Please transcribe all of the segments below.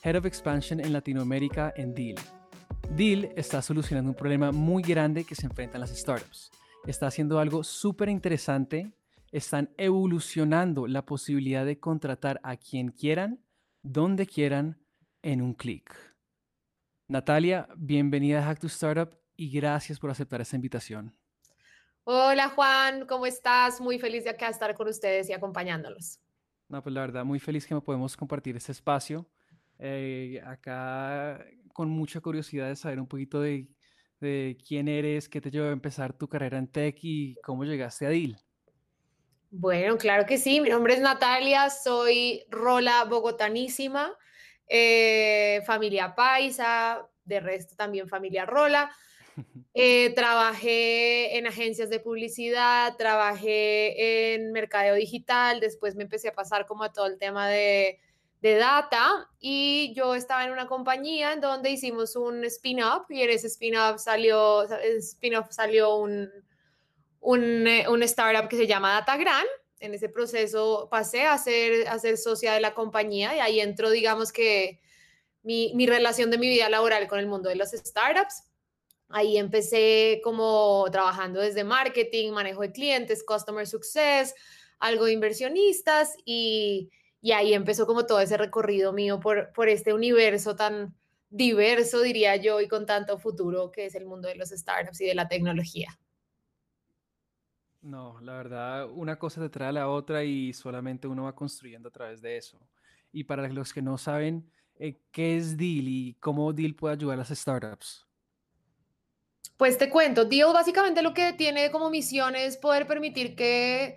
Head of Expansion en Latinoamérica en Deal. Deal está solucionando un problema muy grande que se enfrentan las startups. Está haciendo algo súper interesante. Están evolucionando la posibilidad de contratar a quien quieran, donde quieran, en un clic. Natalia, bienvenida a Hack to Startup y gracias por aceptar esta invitación. Hola Juan, ¿cómo estás? Muy feliz de acá estar con ustedes y acompañándolos. No, pues la verdad, muy feliz que me podemos compartir este espacio. Eh, acá con mucha curiosidad de saber un poquito de, de, quién eres, qué te llevó a empezar tu carrera en tech y cómo llegaste a DIL. Bueno, claro que sí. Mi nombre es Natalia, soy rola bogotanísima. Eh, familia paisa, de resto también familia rola. Eh, trabajé en agencias de publicidad, trabajé en mercadeo digital, después me empecé a pasar como a todo el tema de, de data y yo estaba en una compañía en donde hicimos un spin-off y en ese spin-off salió, spin salió un, un, eh, un startup que se llama DataGran en ese proceso pasé a ser, a ser socia de la compañía y ahí entró, digamos que, mi, mi, relación de mi vida laboral con el mundo de las startups. Ahí empecé como trabajando desde marketing, manejo de clientes, customer success, algo de inversionistas y, y ahí empezó como todo ese recorrido mío por, por este universo tan diverso, diría yo, y con tanto futuro que es el mundo de los startups y de la tecnología. No, la verdad, una cosa te trae a la otra y solamente uno va construyendo a través de eso. Y para los que no saben, eh, ¿qué es Deal y cómo Deal puede ayudar a las startups? Pues te cuento, Deal básicamente lo que tiene como misión es poder permitir que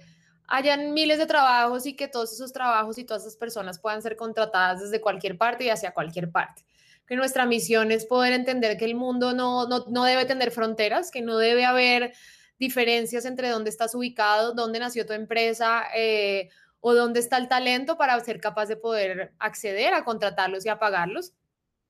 hayan miles de trabajos y que todos esos trabajos y todas esas personas puedan ser contratadas desde cualquier parte y hacia cualquier parte. Que nuestra misión es poder entender que el mundo no, no, no debe tener fronteras, que no debe haber diferencias entre dónde estás ubicado, dónde nació tu empresa eh, o dónde está el talento para ser capaz de poder acceder a contratarlos y a pagarlos.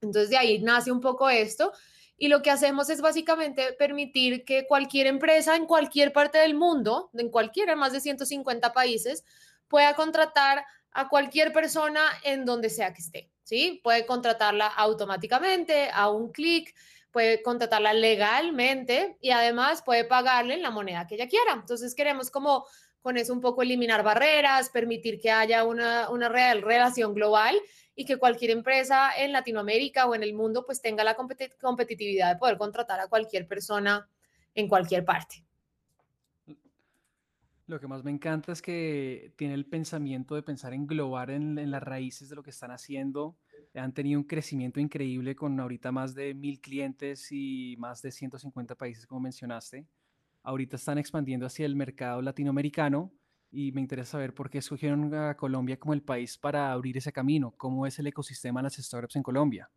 Entonces de ahí nace un poco esto. Y lo que hacemos es básicamente permitir que cualquier empresa en cualquier parte del mundo, en cualquiera, más de 150 países, pueda contratar a cualquier persona en donde sea que esté. ¿sí? Puede contratarla automáticamente, a un clic, puede contratarla legalmente y además puede pagarle en la moneda que ella quiera. Entonces queremos como con eso un poco eliminar barreras, permitir que haya una, una real relación global y que cualquier empresa en Latinoamérica o en el mundo pues tenga la competitividad de poder contratar a cualquier persona en cualquier parte. Lo que más me encanta es que tiene el pensamiento de pensar en global en, en las raíces de lo que están haciendo han tenido un crecimiento increíble con ahorita más de mil clientes y más de 150 países, como mencionaste. Ahorita están expandiendo hacia el mercado latinoamericano y me interesa saber por qué escogieron a Colombia como el país para abrir ese camino. ¿Cómo es el ecosistema de las startups en Colombia?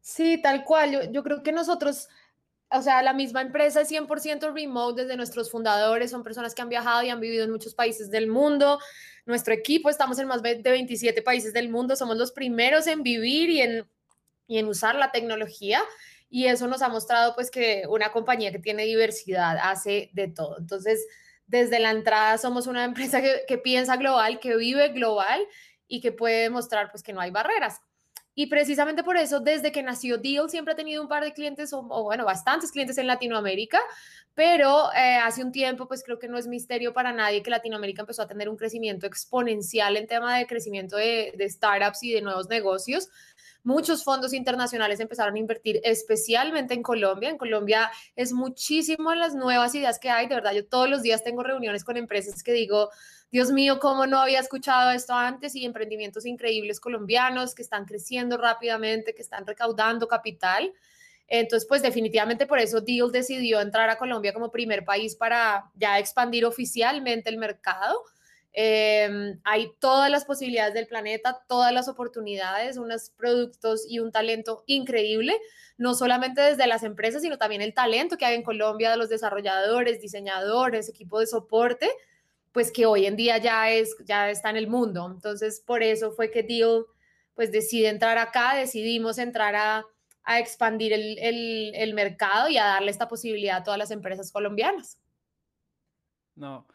Sí, tal cual. Yo, yo creo que nosotros o sea, la misma empresa es 100% remote desde nuestros fundadores, son personas que han viajado y han vivido en muchos países del mundo. Nuestro equipo, estamos en más de 27 países del mundo, somos los primeros en vivir y en, y en usar la tecnología. Y eso nos ha mostrado pues que una compañía que tiene diversidad hace de todo. Entonces, desde la entrada somos una empresa que, piensa global, que vive global y que puede demostrar pues que no hay barreras. Y precisamente por eso, desde que nació Deal, siempre ha tenido un par de clientes, o, bueno, bastantes clientes en Latinoamérica, pero eh, hace un tiempo, pues creo que no es misterio para nadie que Latinoamérica empezó a tener un crecimiento exponencial en tema de crecimiento de, de startups y de nuevos negocios muchos fondos internacionales empezaron a invertir especialmente en Colombia. En Colombia es muchísimo las nuevas ideas que hay. De verdad, yo todos los días tengo reuniones con empresas que digo, Dios mío, ¿cómo no había escuchado esto antes? Y emprendimientos increíbles colombianos que están creciendo rápidamente, que están recaudando capital. Entonces, pues definitivamente por eso Deal decidió entrar a Colombia como primer país para ya expandir oficialmente el mercado. Em, hay todas las posibilidades del planeta, todas las oportunidades, unos productos y un talento increíble, no solamente desde las empresas, sino también el talento que hay en Colombia de los desarrolladores, diseñadores, equipo de soporte, pues que hoy en día ya, es, ya está en el mundo. Entonces, por eso fue que Deal pues decide entrar acá, decidimos entrar a, expandir el, el mercado y a darle esta posibilidad a todas las empresas colombianas. No,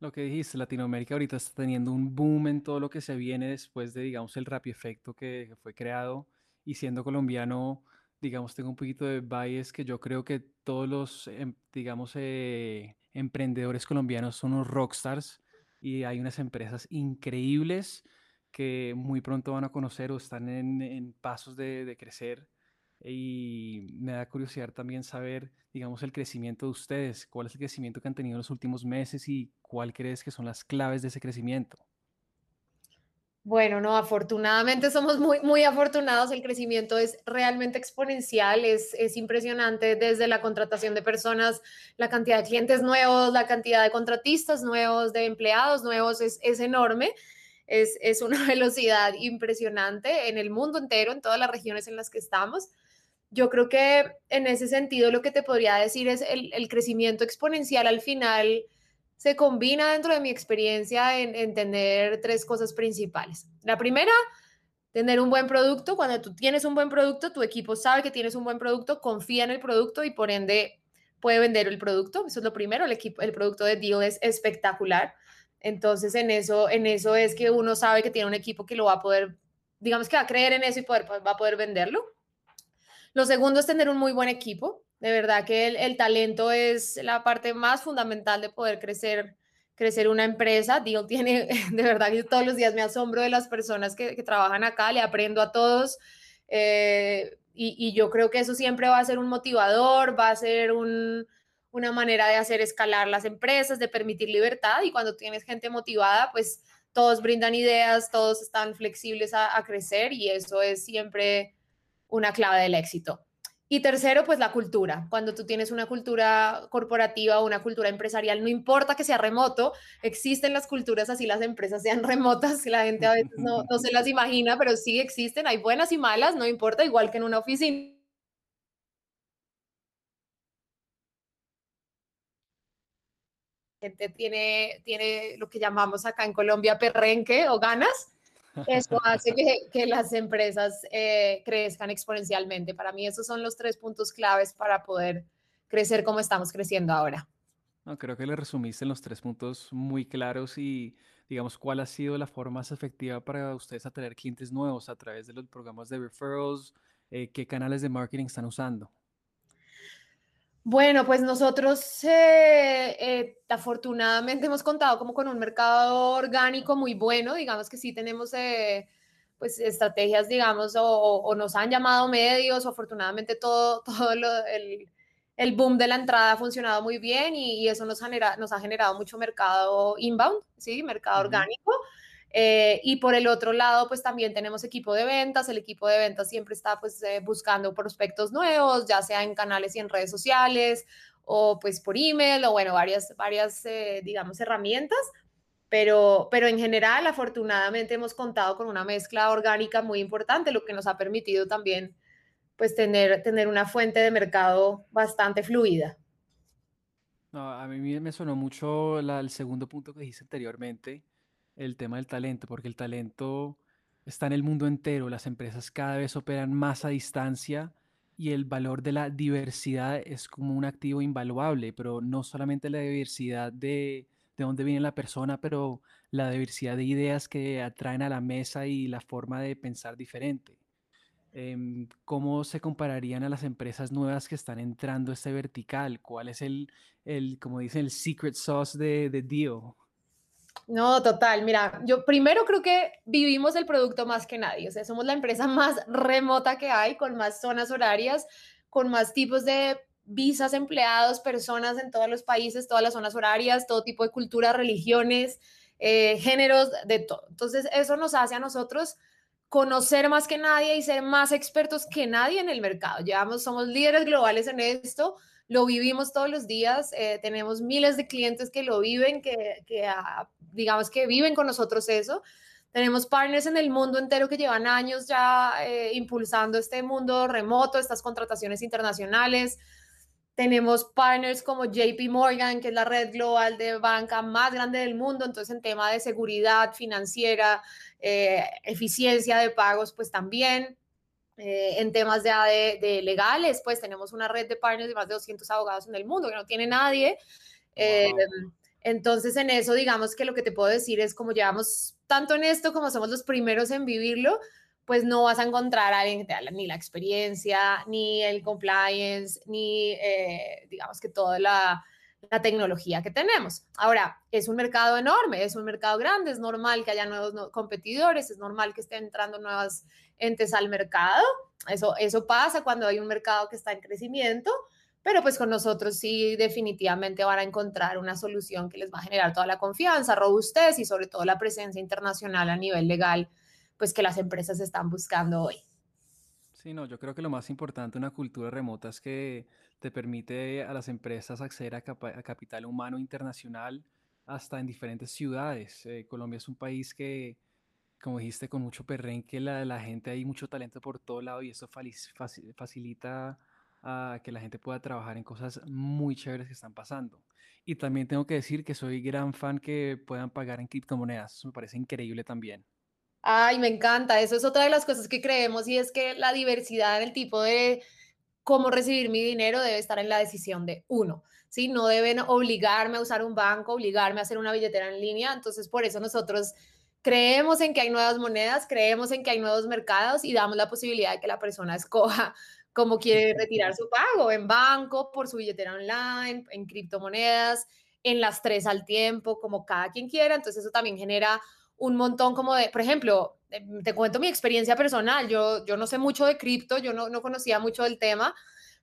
lo que dijiste, Latinoamérica ahorita está teniendo un boom en todo lo que se viene después de, digamos, el rap efecto que, fue creado. Y siendo colombiano, digamos, tengo un poquito de bias que yo creo que todos los, em, digamos, eh, emprendedores colombianos son unos rockstars y hay unas empresas increíbles que muy pronto van a conocer o están en, pasos de, de crecer y me da curiosidad también saber, digamos, el crecimiento de ustedes. ¿Cuál es el crecimiento que han tenido en los últimos meses y cuál crees que son las claves de ese crecimiento? Bueno, no, afortunadamente somos muy, muy afortunados. El crecimiento es realmente exponencial, es, es impresionante desde la contratación de personas, la cantidad de clientes nuevos, la cantidad de contratistas nuevos, de empleados nuevos, es, es enorme. Es, es, una velocidad impresionante en el mundo entero, en todas las regiones en las que estamos yo creo que en ese sentido lo que te podría decir es el, crecimiento exponencial al final se combina dentro de mi experiencia en, en, tener tres cosas principales. La primera, tener un buen producto. Cuando tú tienes un buen producto, tu equipo sabe que tienes un buen producto, confía en el producto y por ende puede vender el producto. Eso es lo primero. El, equipo, el producto de Dio es espectacular. Entonces, en eso, en eso es que uno sabe que tiene un equipo que lo va a poder, digamos que va a creer en eso y va a poder venderlo. Lo segundo es tener un muy buen equipo. De verdad que el, talento es la parte más fundamental de poder crecer, crecer una empresa. Deal tiene, de verdad que todos los días me asombro de las personas que, trabajan acá, le aprendo a todos. Eh, y, yo creo que eso siempre va a ser un motivador, va a ser una manera de hacer escalar las empresas, de permitir libertad. Y cuando tienes gente motivada, pues todos brindan ideas, todos están flexibles a crecer y eso es siempre una clave del éxito. Y tercero, pues la cultura. Cuando tú tienes una cultura corporativa o una cultura empresarial, no importa que sea remoto, existen las culturas así las empresas sean remotas, la gente a veces no, no se las imagina, pero sí existen, hay buenas y malas, no importa, igual que en una oficina. gente tiene, tiene lo que llamamos acá en Colombia perrenque o ganas, eso hace que, las empresas eh, crezcan exponencialmente. Para mí esos son los tres puntos claves para poder crecer como estamos creciendo ahora. No, creo que le resumiste en los tres puntos muy claros y digamos cuál ha sido la forma más efectiva para ustedes atraer clientes nuevos a través de los programas de referrals, eh, qué canales de marketing están usando. Bueno, pues nosotros eh, eh, afortunadamente hemos contado como con un mercado orgánico muy bueno, digamos que sí tenemos eh, pues estrategias, digamos, o, nos han llamado medios, o afortunadamente todo, todo el, el, boom de la entrada ha funcionado muy bien y, eso nos, genera, nos ha generado mucho mercado inbound, ¿sí? Mercado orgánico. Eh, y por el otro lado, pues también tenemos equipo de ventas. El equipo de ventas siempre está pues eh, buscando prospectos nuevos, ya sea en canales y en redes sociales o pues por email o bueno, varias, varias eh, digamos, herramientas. Pero, pero en general, afortunadamente hemos contado con una mezcla orgánica muy importante, lo que nos ha permitido también pues tener, tener una fuente de mercado bastante fluida. a mí me sonó mucho el segundo punto que dijiste anteriormente, el tema del talento, porque el talento está en el mundo entero, las empresas cada vez operan más a distancia y el valor de la diversidad es como un activo invaluable, pero no solamente la diversidad de, de dónde viene la persona, pero la diversidad de ideas que atraen a la mesa y la forma de pensar diferente. Em, ¿Cómo se compararían a las empresas nuevas que están entrando a este vertical? ¿Cuál es el, el como dicen, el secret sauce de, de Deal? No, total. Mira, yo primero creo que vivimos el producto más que nadie. O sea, somos la empresa más remota que hay, con más zonas horarias, con más tipos de visas, empleados, personas en todos los países, todas las zonas horarias, todo tipo de culturas, religiones, eh, géneros, de todo. Entonces, eso nos hace a nosotros conocer más que nadie y ser más expertos que nadie en el mercado. Llevamos, somos líderes globales en esto lo vivimos todos los días, eh, tenemos miles de clientes que lo viven, que, que ah, digamos que viven con nosotros eso. Tenemos partners en el mundo entero que llevan años ya eh, impulsando este mundo remoto, estas contrataciones internacionales. Tenemos partners como JP Morgan, que es la red global de banca más grande del mundo. Entonces, en tema de seguridad financiera, eh, eficiencia de pagos, pues también. Eh, en temas de, de, legales, pues tenemos una red de partners de más de 200 abogados en el mundo que no tiene nadie. Eh, entonces, en eso, digamos que lo que te puedo decir es como llevamos tanto en esto como somos los primeros en vivirlo, pues no vas a encontrar a alguien que te dé ni la experiencia, ni el compliance, ni eh, digamos que toda la, la tecnología que tenemos. Ahora, es un mercado enorme, es un mercado grande, es normal que haya nuevos competidores, es normal que estén entrando nuevas entes al mercado. Eso, eso pasa cuando hay un mercado que está en crecimiento, pero pues con nosotros sí definitivamente van a encontrar una solución que les va a generar toda la confianza, robustez y sobre todo la presencia internacional a nivel legal, pues que las empresas están buscando hoy. Sí, no, yo creo que lo más importante de una cultura remota es que te permite a las empresas acceder a, capital humano internacional hasta en diferentes ciudades. Eh, Colombia es un país que, como dijiste, con mucho perrenque, la, la gente hay mucho talento por todo lado y eso facilita que la gente pueda trabajar en cosas muy chéveres que están pasando. Y también tengo que decir que soy gran fan que puedan pagar en criptomonedas. Me parece increíble también. Ay, me encanta. Eso es otra de las cosas que creemos y es que la diversidad en el tipo de cómo recibir mi dinero debe estar en la decisión de uno. ¿sí? No deben obligarme a usar un banco, obligarme a hacer una billetera en línea. Entonces, por eso nosotros creemos en que hay nuevas monedas, creemos en que hay nuevos mercados y damos la posibilidad de que la persona escoja cómo quiere retirar su pago, en banco, por su billetera online, en criptomonedas, en las tres al tiempo, como cada quien quiera. Entonces, eso también genera un montón como de, por ejemplo, eh, te cuento mi experiencia personal, yo, yo no sé mucho de cripto, yo no, no conocía mucho del tema,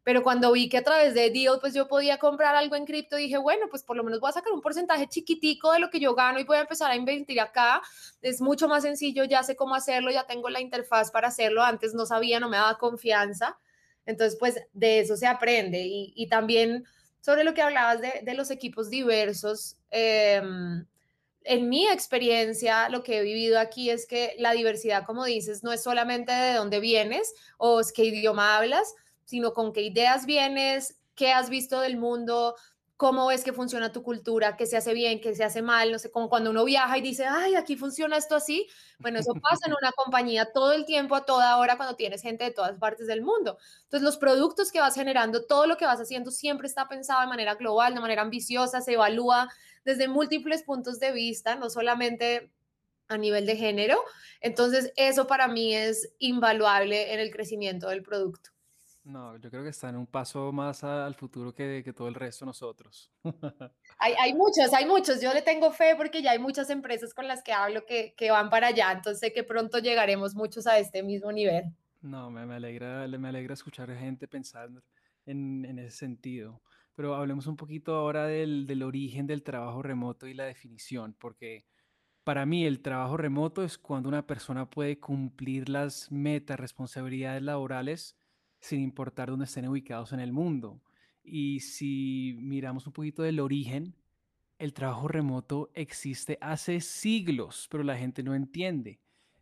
pero cuando vi que a través de Deal, pues yo podía comprar algo en cripto, dije, bueno, pues por lo menos voy a sacar un porcentaje chiquitico de lo que yo gano y voy a empezar a invertir acá. Es mucho más sencillo, ya sé cómo hacerlo, ya tengo la interfaz para hacerlo. Antes no sabía, no me daba confianza. Entonces, pues de eso se aprende. Y, y también sobre lo que hablabas de, de los equipos diversos. Eh, en mi experiencia, lo que he vivido aquí es que la diversidad, como dices, no es solamente de dónde vienes o qué idioma hablas, sino con qué ideas vienes, qué has visto del mundo, cómo ves que funciona tu cultura, qué se hace bien, qué se hace mal, no sé, como cuando uno viaja y dice, ay, aquí funciona esto así. Bueno, eso pasa en una compañía todo el tiempo, a toda hora, cuando tienes gente de todas partes del mundo. Entonces, los productos que vas generando, todo lo que vas haciendo siempre está pensado de manera global, de manera ambiciosa, se evalúa desde múltiples puntos de vista, no solamente a nivel de género. Entonces, eso para mí es invaluable en el crecimiento del producto. No, yo creo que está en un paso más al futuro que, que todo el resto de nosotros. hay, hay, muchos, hay muchos. Yo le tengo fe porque ya hay muchas empresas con las que hablo que, que van para allá. Entonces sé que pronto llegaremos muchos a este mismo nivel. No, me, me alegra, me alegra escuchar gente pensar en, en ese sentido. Pero hablemos un poquito ahora del, del origen del trabajo remoto y la definición, porque para mí el trabajo remoto es cuando una persona puede cumplir las metas, responsabilidades laborales sin importar dónde estén ubicados en el mundo. Y si miramos un poquito del origen, el trabajo remoto existe hace siglos, pero la gente no entiende.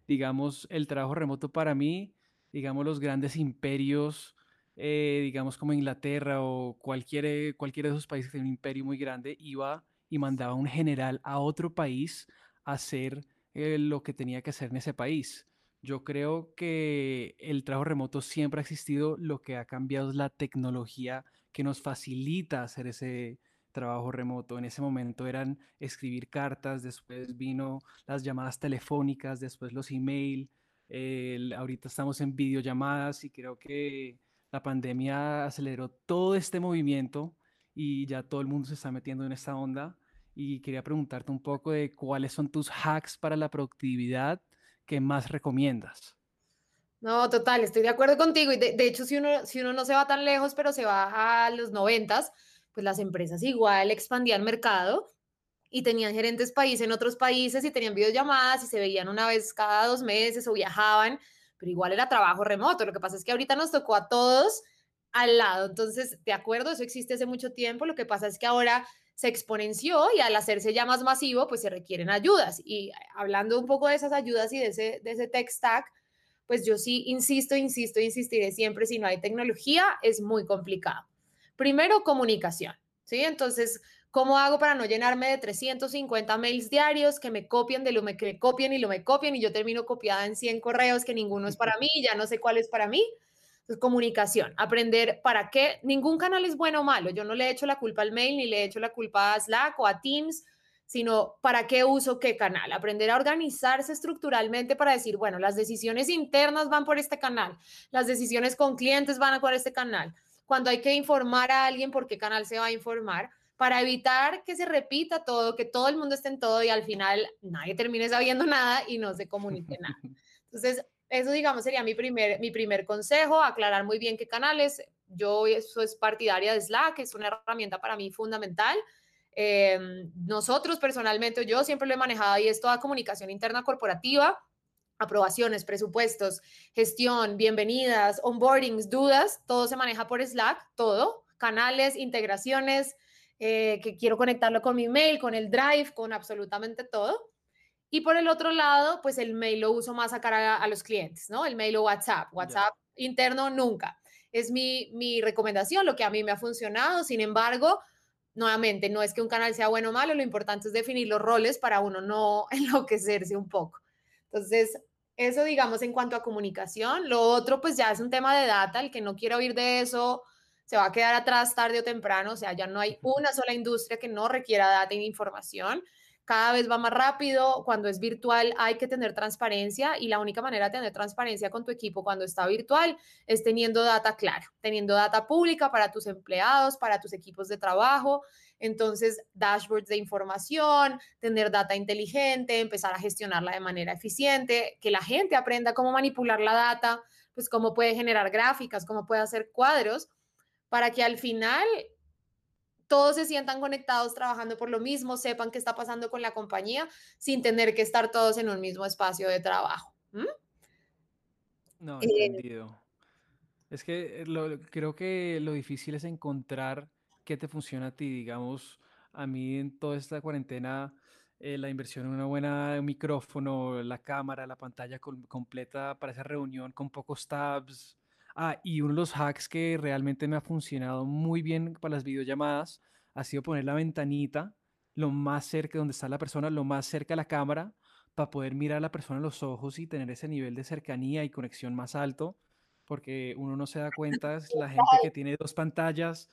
Digamos, el trabajo remoto para mí, digamos, los grandes imperios eh, digamos como Inglaterra o cualquier, cualquiera de esos países que tiene un imperio muy grande, iba y mandaba un general a otro país a hacer eh, lo que tenía que hacer en ese país. Yo creo que el trabajo remoto siempre ha existido, lo que ha cambiado es la tecnología que nos facilita hacer ese trabajo remoto. En ese momento eran escribir cartas, después vino las llamadas telefónicas, después los email, ahorita estamos en videollamadas y creo que la pandemia aceleró todo este movimiento y ya todo el mundo se está metiendo en esta onda. Y quería preguntarte un poco de cuáles son tus hacks para la productividad que más recomiendas. No, total, estoy de acuerdo contigo. Y de, hecho, si uno, si uno no se va tan lejos, pero se va a los noventas, pues las empresas igual expandían mercado y tenían gerentes país en otros países y tenían videollamadas y se veían una vez cada dos meses o viajaban pero igual era trabajo remoto. Lo que pasa es que ahorita nos tocó a todos al lado. Entonces, de acuerdo, eso existe hace mucho tiempo. Lo que pasa es que ahora se exponenció y al hacerse ya más masivo, pues se requieren ayudas. Y hablando un poco de esas ayudas y de ese, de ese tech stack, pues yo sí insisto, insisto, insistiré siempre, si no hay tecnología, es muy complicado. Primero, comunicación, ¿sí? Entonces, ¿cómo hago para no llenarme de 350 mails diarios que me copien de lo que me copien y lo me copien y yo termino copiada en 100 correos que ninguno es para mí y ya no sé cuál es para mí? Entonces, comunicación, aprender para qué, ningún canal es bueno o malo. Yo no le he hecho la culpa al mail, ni le he hecho la culpa a Slack o a Teams, sino para qué uso qué canal. Aprender a organizarse estructuralmente para decir, bueno, las decisiones internas van por este canal, las decisiones con clientes van por este canal. Cuando hay que informar a alguien, ¿por qué canal se va a informar? Para evitar que se repita todo, que todo el mundo esté en todo y al final nadie termine sabiendo nada y no se comunique nada. Entonces, eso, digamos, sería mi primer, mi primer consejo, aclarar muy bien qué canales. Yo soy partidaria de Slack, es una herramienta para mí fundamental. Em, nosotros personalmente, yo siempre lo he manejado y es toda comunicación interna corporativa, aprobaciones, presupuestos, gestión, bienvenidas, onboardings, dudas, todo se maneja por Slack, todo, canales, integraciones, eh, que quiero conectarlo con mi mail, con el Drive, con absolutamente todo. Y por el otro lado, pues el mail lo uso más a cara a, los clientes, ¿no? El mail o WhatsApp. WhatsApp interno nunca. Es mi, mi recomendación, lo que a mí me ha funcionado. Sin embargo, nuevamente, no es que un canal sea bueno o malo, lo importante es definir los roles para uno no enloquecerse un poco. Entonces, eso digamos en cuanto a comunicación. Lo otro, pues ya es un tema de data. El que no quiera oír de eso se va a quedar atrás tarde o temprano. O sea, ya no hay una sola industria que no requiera data e información cada vez va más rápido, cuando es virtual hay que tener transparencia y la única manera de tener transparencia con tu equipo cuando está virtual es teniendo data clara, teniendo data pública para tus empleados, para tus equipos de trabajo. Entonces, dashboards de información, tener data inteligente, empezar a gestionarla de manera eficiente, que la gente aprenda cómo manipular la data, pues cómo puede generar gráficas, cómo puede hacer cuadros, para que al final todos se sientan conectados trabajando por lo mismo, sepan qué está pasando con la compañía sin tener que estar todos en un mismo espacio de trabajo. No, eh, entendido. es que eh, creo que lo difícil es encontrar qué te funciona a ti. Digamos, a mí en toda esta cuarentena, eh, la inversión en una buena micrófono, la cámara, la pantalla completa para esa reunión con pocos tabs, Ah, y uno de los hacks que realmente me ha funcionado muy bien para las videollamadas ha sido poner la ventanita lo más cerca donde está la persona, lo más cerca a la cámara, para poder mirar a la persona a los ojos y tener ese nivel de cercanía y conexión más alto, porque uno no se da cuenta, es la gente que tiene dos pantallas,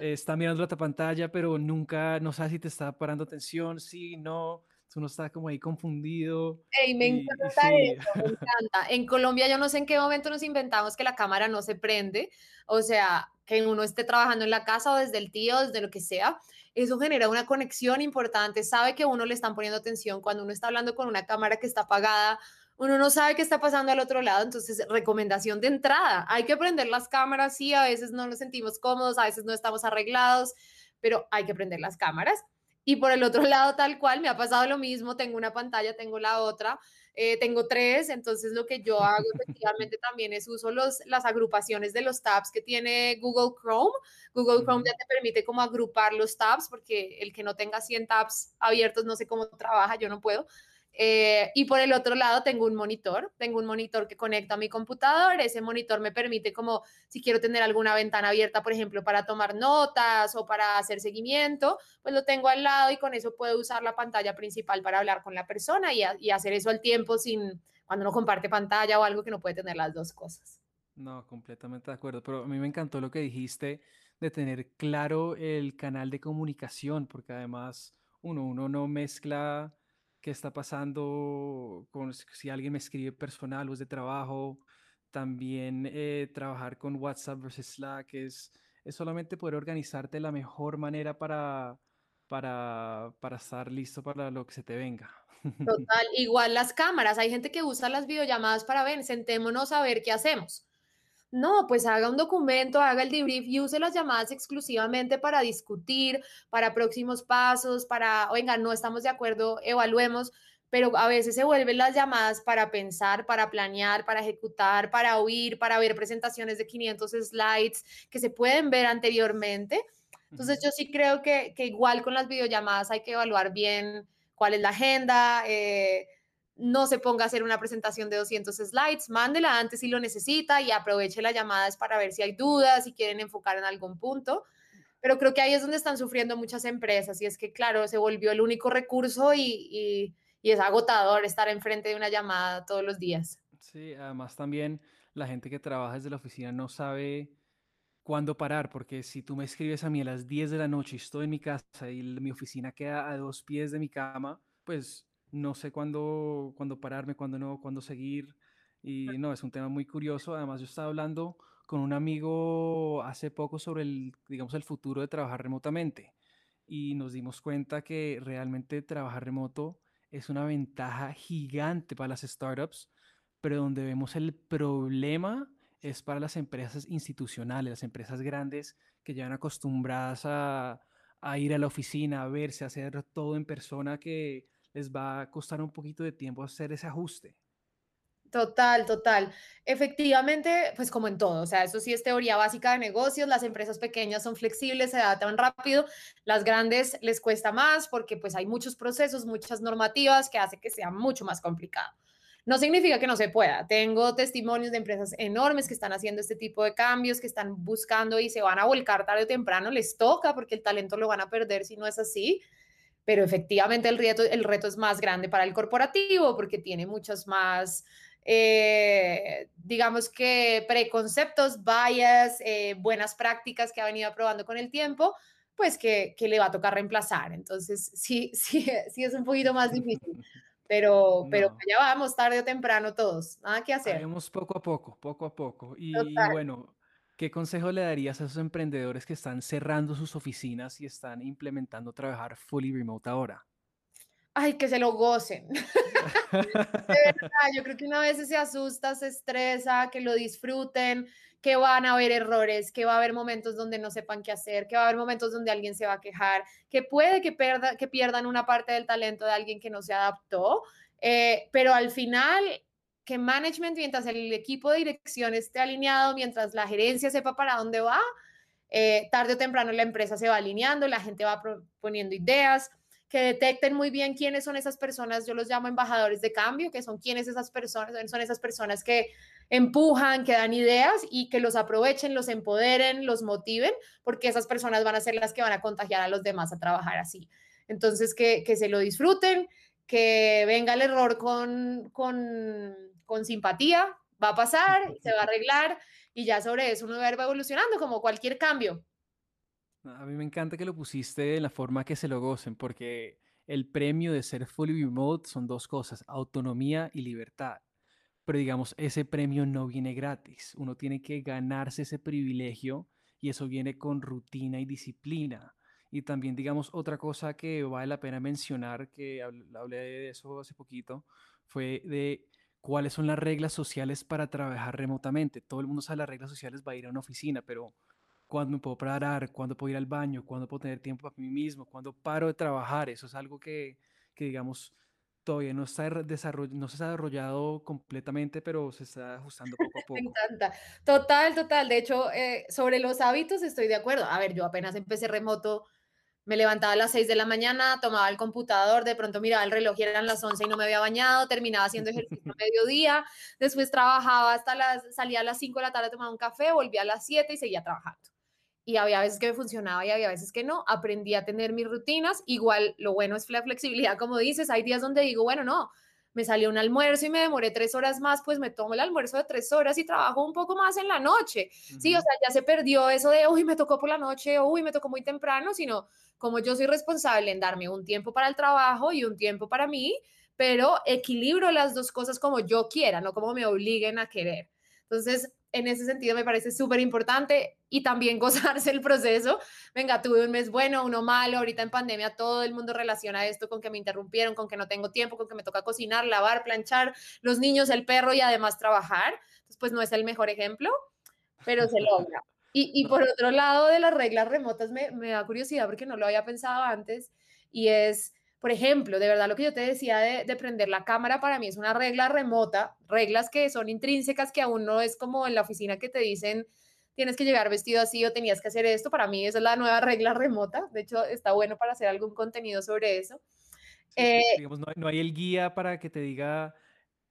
está mirando la otra pantalla, pero nunca, no sabe si te está parando atención, sí, no uno está como ahí confundido. me encanta eso, me encanta. En Colombia yo no sé en qué momento nos inventamos que la cámara no se prende, o sea, que uno esté trabajando en la casa o desde el tío, desde lo que sea, eso genera una conexión importante, sabe que uno le están poniendo atención cuando uno está hablando con una cámara que está apagada, uno no sabe qué está pasando al otro lado, entonces recomendación de entrada, hay que prender las cámaras, sí, a veces no nos sentimos cómodos, a veces no estamos arreglados, pero hay que prender las cámaras y por el otro lado, tal cual, me ha pasado lo mismo, tengo una pantalla, tengo la otra, eh, tengo tres, entonces lo que yo hago efectivamente también es uso los, las agrupaciones de los tabs que tiene Google Chrome. Google Chrome ya te permite como agrupar los tabs, porque el que no tenga 100 tabs abiertos, no sé cómo trabaja, yo no puedo. Eh, y por el otro lado tengo un monitor, tengo un monitor que conecta a mi computador, ese monitor me permite como si quiero tener alguna ventana abierta, por ejemplo, para tomar notas o para hacer seguimiento, pues lo tengo al lado y con eso puedo usar la pantalla principal para hablar con la persona y, y hacer eso al tiempo sin cuando uno comparte pantalla o algo que no puede tener las dos cosas. No, completamente de acuerdo, pero a mí me encantó lo que dijiste de tener claro el canal de comunicación, porque además uno, uno no mezcla qué está pasando con si alguien me escribe personal o es de trabajo. También eh, trabajar con WhatsApp versus Slack es, es solamente poder organizarte de la mejor manera para, para, para estar listo para lo que se te venga. Total, igual las cámaras, hay gente que usa las videollamadas para ver, sentémonos a ver qué hacemos. No, pues haga un documento, haga el debrief y use las llamadas exclusivamente para discutir, para próximos pasos, para, venga, no estamos de acuerdo, evaluemos, pero a veces se vuelven las llamadas para pensar, para planear, para ejecutar, para oír, para ver presentaciones de 500 slides que se pueden ver anteriormente. Entonces yo sí creo que, que igual con las videollamadas hay que evaluar bien cuál es la agenda, eh, no se ponga a hacer una presentación de 200 slides, mándela antes si lo necesita y aproveche las llamadas para ver si hay dudas, si quieren enfocar en algún punto. Pero creo que ahí es donde están sufriendo muchas empresas y es que, claro, se volvió el único recurso y y es agotador estar enfrente de una llamada todos los días. Sí, además también la gente que trabaja desde la oficina no sabe cuándo parar, porque si tú me escribes a mí a las 10 de la noche y estoy en mi casa y mi oficina queda a dos pies de mi cama, pues no sé cuándo, cuándo pararme, cuándo no, cuándo seguir. Y no, es un tema muy curioso. Además, yo estaba hablando con un amigo hace poco sobre el, digamos, el futuro de trabajar remotamente y nos dimos cuenta que realmente trabajar remoto es una ventaja gigante para las startups, pero donde vemos el problema es para las empresas institucionales, las empresas grandes que ya van acostumbradas a, ir a la oficina, a verse, a hacer todo en persona, que les va a costar un poquito de tiempo hacer ese ajuste. Total, total. Efectivamente, pues como en todo, o sea, eso sí es teoría básica de negocios, las empresas pequeñas son flexibles, se adaptan rápido, las grandes les cuesta más porque pues hay muchos procesos, muchas normativas que hace que sea mucho más complicado. No significa que no se pueda. Tengo testimonios de empresas enormes que están haciendo este tipo de cambios, que están buscando y se van a volcar tarde o temprano, les toca porque el talento lo van a perder si no es así pero efectivamente el reto, el reto es más grande para el corporativo porque tiene muchos más eh, digamos que preconceptos, bias, eh, buenas prácticas que ha venido aprobando con el tiempo, pues que, que, le va a tocar reemplazar. Entonces, sí, sí, sí es un poquito más difícil, pero, pero ya vamos tarde o temprano todos, nada que hacer. Vamos poco a poco, poco a poco. Y, bueno, ¿qué consejo le darías a esos emprendedores que están cerrando sus oficinas y están implementando trabajar fully remote ahora? ay, que se lo gocen. de verdad, yo creo que una vez se asusta, se estresa, que lo disfruten, que van a haber errores, que va a haber momentos donde no sepan qué hacer, que va a haber momentos donde alguien se va a quejar, que puede que, perda, que pierdan una parte del talento de alguien que no se adaptó, eh, pero al final que management, mientras el equipo de dirección esté alineado, mientras la gerencia sepa para dónde va, eh, tarde o temprano la empresa se va alineando, la gente va poniendo ideas, que detecten muy bien quiénes son esas personas, yo los llamo embajadores de cambio, que son quiénes esas personas, son esas personas que empujan, que dan ideas y que los aprovechen, los empoderen, los motiven, porque esas personas van a ser las que van a contagiar a los demás a trabajar así. Entonces, que, que se lo disfruten, que venga el error con, con, con simpatía, va a pasar, se va a arreglar y ya sobre eso uno va evolucionando como cualquier cambio. A mí me encanta que lo pusiste en la forma que se lo gocen, porque el premio de ser fully remote son dos cosas, autonomía y libertad. Pero digamos, ese premio no viene gratis. Uno tiene que ganarse ese privilegio y eso viene con rutina y disciplina. Y también, digamos, otra cosa que vale la pena mencionar, que hablé de eso hace poquito, fue de cuáles son las reglas sociales para trabajar remotamente. Todo el mundo sabe las reglas sociales, va a ir a una oficina, pero cuándo me puedo parar, cuándo puedo ir al baño, cuándo puedo tener tiempo para mí mismo, cuándo paro de trabajar. Eso es algo que, que digamos, todavía no, está no se ha desarrollado completamente, pero se está ajustando poco a poco. Me encanta. Total, total. De hecho, eh, sobre los hábitos estoy de acuerdo. A ver, yo apenas empecé remoto, me levantaba a las 6 de la mañana, tomaba el computador, de pronto miraba el reloj y eran las 11 y no me había bañado, terminaba haciendo ejercicio a mediodía, después trabajaba hasta las, salía a las 5 de la tarde, tomaba un café, volvía a las 7 y seguía trabajando y había veces que me funcionaba y había veces que no. Aprendí a tener mis rutinas. Igual lo bueno es la flexibilidad, como dices. Hay días donde digo, bueno, no, me salió un almuerzo y me demoré tres horas más, pues me tomo el almuerzo de tres horas y trabajo un poco más en la noche. Sí, o sea, ya se perdió eso de, uy, me tocó por la noche, uy, me tocó muy temprano, sino como yo soy responsable en darme un tiempo para el trabajo y un tiempo para mí, pero equilibro las dos cosas como yo quiera, no como me obliguen a querer. Entonces, en ese sentido me parece súper importante y también gozarse el proceso. Venga, tuve un mes bueno, uno malo, ahorita en pandemia todo el mundo relaciona esto con que me interrumpieron, con que no tengo tiempo, con que me toca cocinar, lavar, planchar, los niños, el perro y además trabajar. Entonces, pues no es el mejor ejemplo, pero se logra. Y, y por otro lado, de las reglas remotas me, me da curiosidad porque no lo había pensado antes y es por ejemplo, de verdad lo que yo te decía de, de, prender la cámara para mí es una regla remota, reglas que son intrínsecas, que aún no es como en la oficina que te dicen tienes que llegar vestido así o tenías que hacer esto. Para mí esa es la nueva regla remota. De hecho, está bueno para hacer algún contenido sobre eso. Eh, digamos, no, hay el guía para que te diga,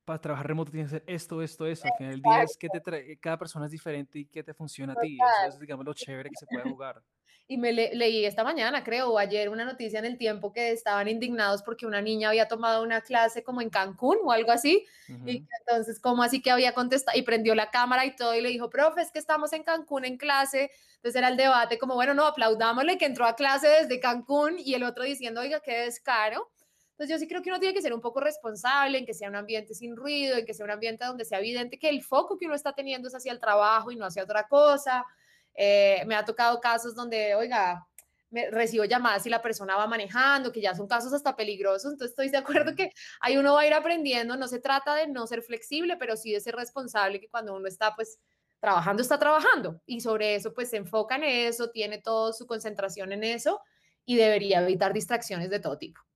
para trabajar remoto tienes que hacer esto, esto, eso. Al final del día es que te trae, cada persona es diferente y que te funciona a ti. Eso es, digamos, lo chévere que se puede jugar. Y me leí esta mañana, creo, o ayer, una noticia en el tiempo que estaban indignados porque una niña había tomado una clase como en Cancún o algo así. Y entonces, como así que había contestado? Y prendió la cámara y todo y le dijo, profe, es que estamos en Cancún en clase. Entonces era el debate como, bueno, no, aplaudámosle que entró a clase desde Cancún y el otro diciendo, oiga, qué descaro. Entonces yo sí creo que uno tiene que ser un poco responsable en que sea un ambiente sin ruido, en que sea un ambiente donde sea evidente que el foco que uno está teniendo es hacia el trabajo y no hacia otra cosa. Eh, me ha tocado casos donde, oiga, me recibo llamadas y la persona va manejando, que ya son casos hasta peligrosos, entonces estoy de acuerdo que ahí uno va a ir aprendiendo, no se trata de no ser flexible, pero sí de ser responsable, que cuando uno está pues trabajando, está trabajando y sobre eso pues se enfoca en eso, tiene toda su concentración en eso y debería evitar distracciones de todo tipo.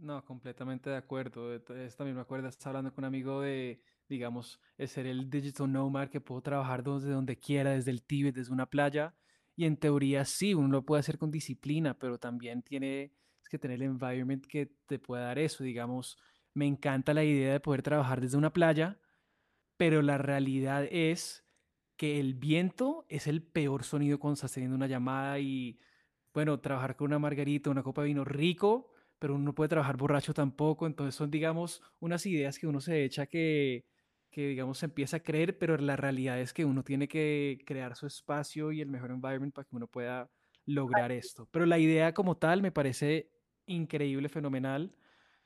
No, completamente de acuerdo. También me acuerdo, estaba hablando con un amigo de, digamos, ser el digital nomad que puedo trabajar desde donde quiera, desde el Tíbet, desde una playa. Y en teoría sí, uno lo puede hacer con disciplina, pero también tiene que tener el environment que te pueda dar eso. Digamos, me encanta la idea de poder trabajar desde una playa, pero la realidad es que el viento es el peor sonido cuando estás teniendo una llamada y, bueno, trabajar con una margarita, una copa de vino rico, pero uno no puede trabajar borracho tampoco, entonces son, digamos, unas ideas que uno se echa que, que, digamos, se empieza a creer, pero la realidad es que uno tiene que crear su espacio y el mejor environment para que uno pueda lograr esto. Pero la idea como tal me parece increíble, fenomenal,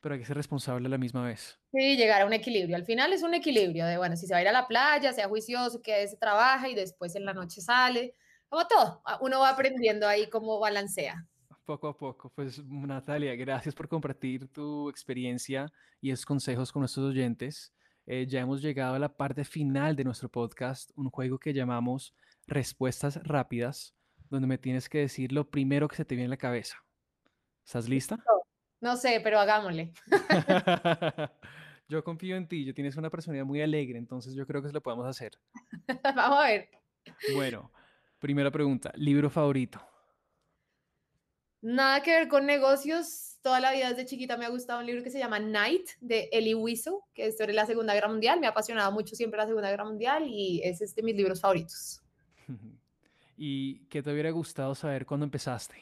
pero hay que ser responsable a la misma vez. Sí, llegar a un equilibrio. Al final es un equilibrio de, bueno, si se va a ir a la playa, sea juicioso, que se trabaja y después en la noche sale, como todo, uno va aprendiendo ahí cómo balancea poco a poco. Pues Natalia, gracias por compartir tu experiencia y esos consejos con nuestros oyentes. Eh, ya hemos llegado a la parte final de nuestro podcast, un juego que llamamos Respuestas Rápidas, donde me tienes que decir lo primero que se te viene a la cabeza. ¿Estás lista? No, sé, pero hagámosle. yo confío en ti, yo tienes una personalidad muy alegre, entonces yo creo que se lo podemos hacer. Vamos a ver. Bueno, primera pregunta, libro favorito. Nada que ver con negocios. Toda la vida desde chiquita me ha gustado un libro que se llama Night de Elie Wiesel, que es sobre la Segunda Guerra Mundial. Me ha apasionado mucho siempre la Segunda Guerra Mundial y es de mis libros favoritos. ¿Y qué te hubiera gustado saber cuando empezaste?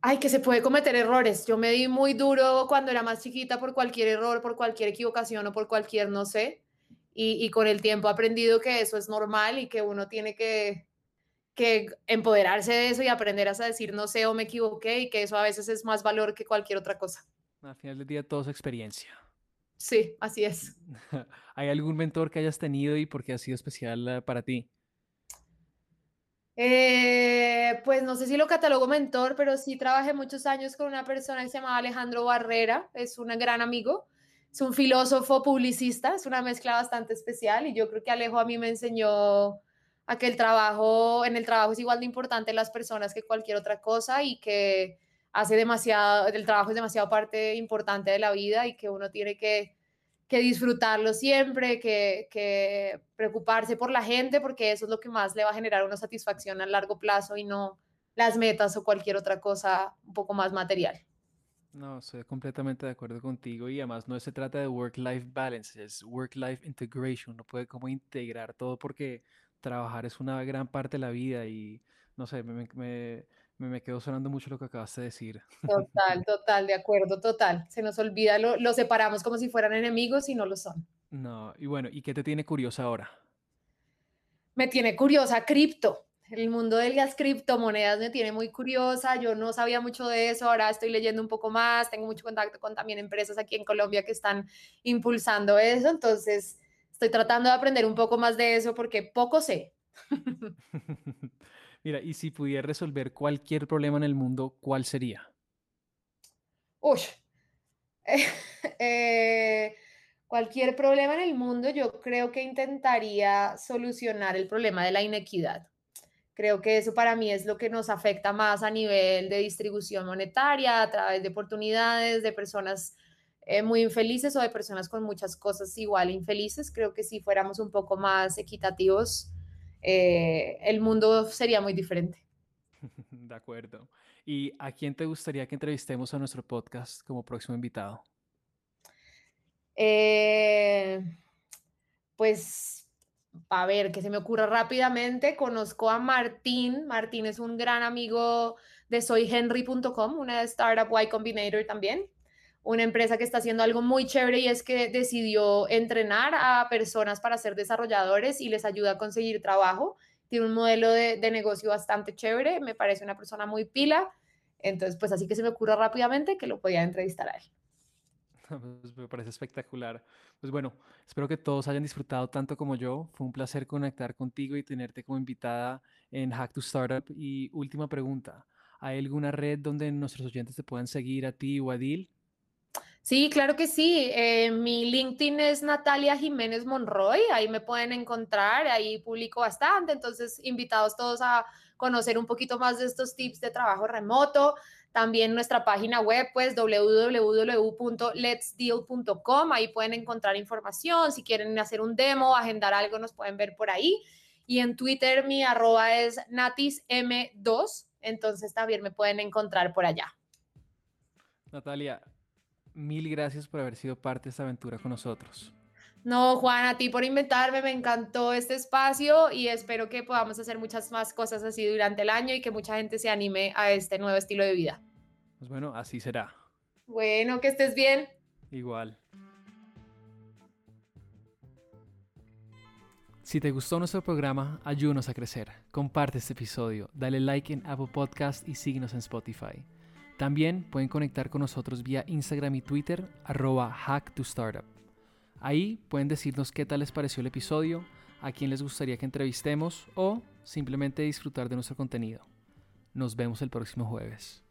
Ay, que se puede cometer errores. Yo me di muy duro cuando era más chiquita por cualquier error, por cualquier equivocación o por cualquier no sé. Y, y con el tiempo he aprendido que eso es normal y que uno tiene que que empoderarse de eso y aprender a decir no sé o me equivoqué y que eso a veces es más valor que cualquier otra cosa. Al final del día todo es experiencia. Sí, así es. ¿Hay algún mentor que hayas tenido y por qué ha sido especial eh, para ti? Eh, pues no sé si lo catalogo mentor, pero sí trabajé muchos años con una persona que se llama Alejandro Barrera, es un gran amigo, es un filósofo publicista, es una mezcla bastante especial y yo creo que Alejo a mí me enseñó a que el trabajo, en el trabajo es igual de importante las personas que cualquier otra cosa y que hace demasiado, el trabajo es demasiado parte importante de la vida y que uno tiene que, que disfrutarlo siempre, que, que, preocuparse por la gente, porque eso es lo que más le va a generar una satisfacción a largo plazo y no las metas o cualquier otra cosa un poco más material. No, estoy completamente de acuerdo contigo y además no se trata de work-life balance, es work-life integration, no puede como integrar todo porque trabajar es una gran parte de la vida y no sé, me, me, me, quedó sonando mucho lo que acabaste de decir. Total, total, de acuerdo, total. Se nos olvida, lo, lo separamos como si fueran enemigos y no lo son. No, y bueno, ¿y qué te tiene curiosa ahora? Me tiene curiosa cripto. El mundo de las criptomonedas me tiene muy curiosa. Yo no sabía mucho de eso. Ahora estoy leyendo un poco más. Tengo mucho contacto con también empresas aquí en Colombia que están impulsando eso. Entonces, estoy tratando de aprender un poco más de eso porque poco sé. Mira, y si pudiera resolver cualquier problema en el mundo, ¿cuál sería? Uy, eh, cualquier problema en el mundo, yo creo que intentaría solucionar el problema de la inequidad. Creo que eso para mí es lo que nos afecta más a nivel de distribución monetaria, a través de oportunidades, de personas eh, muy infelices o de personas con muchas cosas igual infelices. Creo que si fuéramos un poco más equitativos, eh, el mundo sería muy diferente. De acuerdo. ¿Y a quién te gustaría que entrevistemos a nuestro podcast como próximo invitado? Eh, pues, a ver, que se me ocurra rápidamente, conozco a Martín. Martín es un gran amigo de soyhenry.com, una startup Y Combinator también una empresa que está haciendo algo muy chévere y es que decidió entrenar a personas para ser desarrolladores y les ayuda a conseguir trabajo. Tiene un modelo de, negocio bastante chévere, me parece una persona muy pila. Entonces, pues así que se me ocurre rápidamente que lo podía entrevistar a él. Pues me parece espectacular. Pues bueno, espero que todos hayan disfrutado tanto como yo. Fue un placer conectar contigo y tenerte como invitada en Hack to Startup. Y última pregunta, ¿hay alguna red donde nuestros oyentes te puedan seguir a ti o a Dil? Sí, claro que sí. Eh, mi LinkedIn es Natalia Jiménez Monroy, ahí me pueden encontrar, ahí publico bastante, entonces invitados todos a conocer un poquito más de estos tips de trabajo remoto. También nuestra página web, pues www.letsdeal.com, ahí pueden encontrar información, si quieren hacer un demo, agendar algo, nos pueden ver por ahí. Y en Twitter mi arroba es natism2, entonces también me pueden encontrar por allá. Natalia, mil gracias por haber sido parte de esta aventura con nosotros. No, Juan, a ti por invitarme, me encantó este espacio y espero que podamos hacer muchas más cosas así durante el año y que mucha gente se anime a este nuevo estilo de vida. Pues bueno, así será. Bueno, que estés bien. Igual. Si te gustó nuestro programa, ayúdanos a crecer. Comparte este episodio, dale like en Apple Podcast y síguenos en Spotify. También pueden conectar con nosotros vía Instagram y Twitter, arroba hack startup. Ahí pueden decirnos qué tal les pareció el episodio, a quién les gustaría que entrevistemos o simplemente disfrutar de nuestro contenido. Nos vemos el próximo jueves.